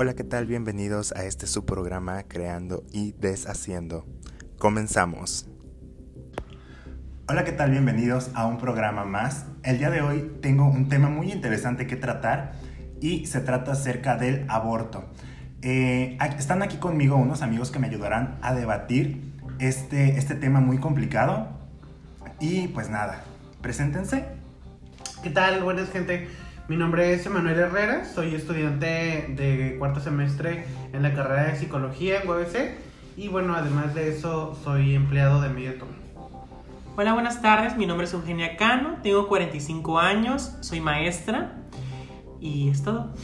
Hola, ¿qué tal? Bienvenidos a este su programa Creando y Deshaciendo. Comenzamos. Hola, ¿qué tal? Bienvenidos a un programa más. El día de hoy tengo un tema muy interesante que tratar y se trata acerca del aborto. Eh, están aquí conmigo unos amigos que me ayudarán a debatir este, este tema muy complicado. Y pues nada, preséntense. ¿Qué tal? Buenas gente. Mi nombre es Emanuel Herrera, soy estudiante de cuarto semestre en la carrera de psicología en UABC y bueno, además de eso soy empleado de Mediatom. Hola, buenas tardes, mi nombre es Eugenia Cano, tengo 45 años, soy maestra y es todo.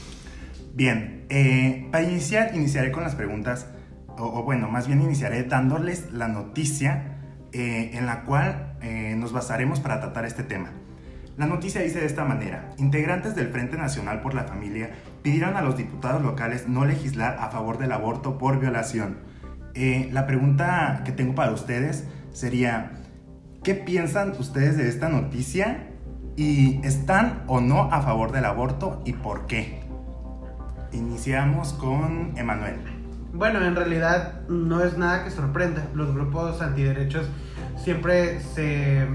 Bien, eh, para iniciar, iniciaré con las preguntas, o, bueno, más bien iniciaré dándoles la noticia eh, en la cual eh, nos basaremos para tratar este tema. La noticia dice de esta manera, integrantes del Frente Nacional por la Familia pidieron a los diputados locales no legislar a favor del aborto por violación. Eh, la pregunta que tengo para ustedes sería, ¿qué piensan ustedes de esta noticia? ¿Y están o no a favor del aborto y por qué? Iniciamos con Emanuel. Bueno, en realidad no es nada que sorprenda. Los grupos antiderechos siempre se,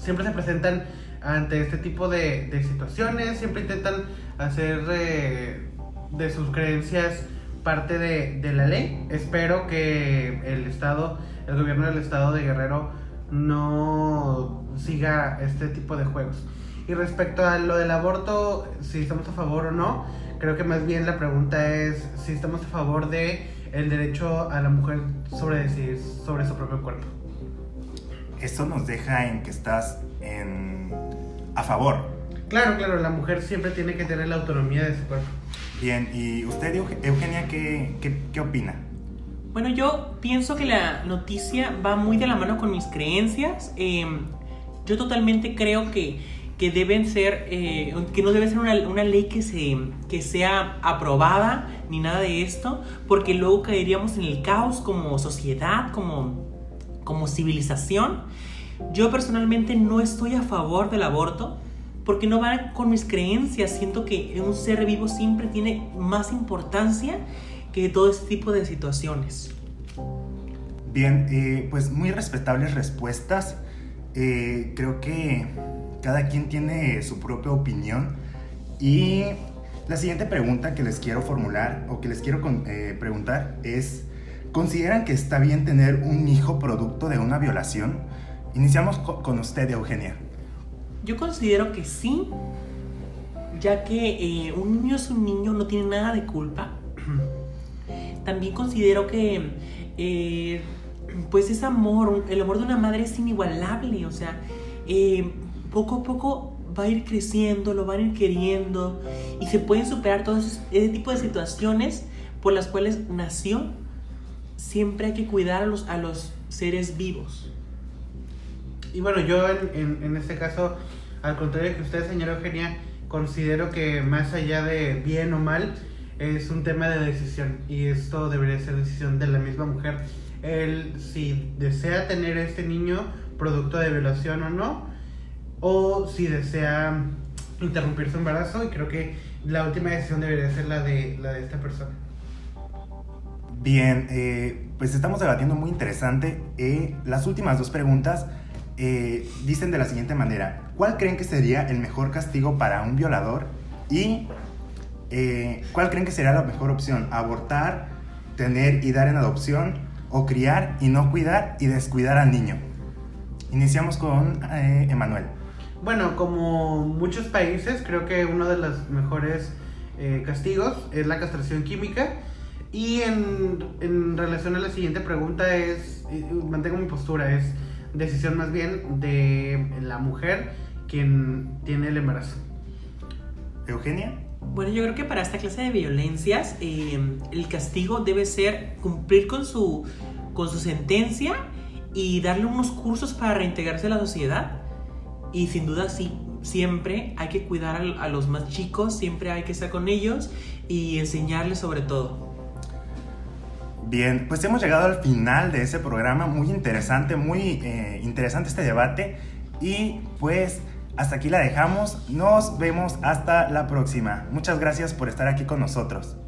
siempre se presentan ante este tipo de, situaciones, siempre intentan hacer eh, de sus creencias parte de, la ley. Espero que el Estado, el gobierno del Estado de Guerrero no siga este tipo de juegos. Y respecto a lo del aborto, si estamos a favor o no, creo que más bien la pregunta es si estamos a favor de el derecho a la mujer sobre decidir sobre su propio cuerpo. Esto nos deja en que estás en a favor. Claro, claro, la mujer siempre tiene que tener la autonomía de su cuerpo. Bien, ¿y usted, Eugenia, qué, qué, opina? Bueno, yo pienso que la noticia va muy de la mano con mis creencias. Em, yo totalmente creo que, que deben ser, eh, que no debe ser una, una, ley que, se, que sea aprobada ni nada de esto, porque luego caeríamos en el caos como sociedad, como, como civilización. Yo personalmente no estoy a favor del aborto porque no va con mis creencias. Siento que un ser vivo siempre tiene más importancia que todo este tipo de situaciones. Bien, eh, pues muy respetables respuestas. Eh, creo que cada quien tiene su propia opinión. Y la siguiente pregunta que les quiero formular o que les quiero eh, preguntar es, ¿consideran que está bien tener un hijo producto de una violación? Iniciamos con usted, Eugenia. Yo considero que sí, ya que eh, un niño es un niño, no tiene nada de culpa. También considero que, eh, pues es amor, el amor de una madre es inigualable, o sea, eh, poco a poco va a ir creciendo, lo van a ir queriendo y se pueden superar todo ese tipo de situaciones por las cuales nació. Siempre hay que cuidar a los, a los seres vivos. Y bueno, yo en, en, este caso, al contrario que usted, señora Eugenia, considero que más allá de bien o mal, es un tema de decisión y esto debería ser decisión de la misma mujer. Él, si desea tener este niño producto de violación o no, o si desea interrumpir su embarazo, y creo que la última decisión debería ser la de, la de esta persona. Bien, eh, pues estamos debatiendo muy interesante. Eh, las últimas dos preguntas eh, dicen de la siguiente manera, ¿cuál creen que sería el mejor castigo para un violador? Y eh, ¿cuál creen que sería la mejor opción? ¿Abortar, tener y dar en adopción? ¿O criar y no cuidar y descuidar al niño? Iniciamos con eh, Emanuel. Bueno, como muchos países, creo que uno de los mejores castigos es la castración química. Y en, en relación a la siguiente pregunta es, mantengo mi postura, es decisión más bien de la mujer quien tiene el embarazo. Eugenia. Bueno, yo creo que para esta clase de violencias eh, el castigo debe ser cumplir con su, con su sentencia y darle unos cursos para reintegrarse a la sociedad. Y sin duda sí, siempre hay que cuidar a, a los más chicos, siempre hay que estar con ellos y enseñarles sobre todo. Bien, pues hemos llegado al final de ese programa, muy interesante, muy eh, interesante este debate y pues hasta aquí la dejamos, nos vemos hasta la próxima. Muchas gracias por estar aquí con nosotros.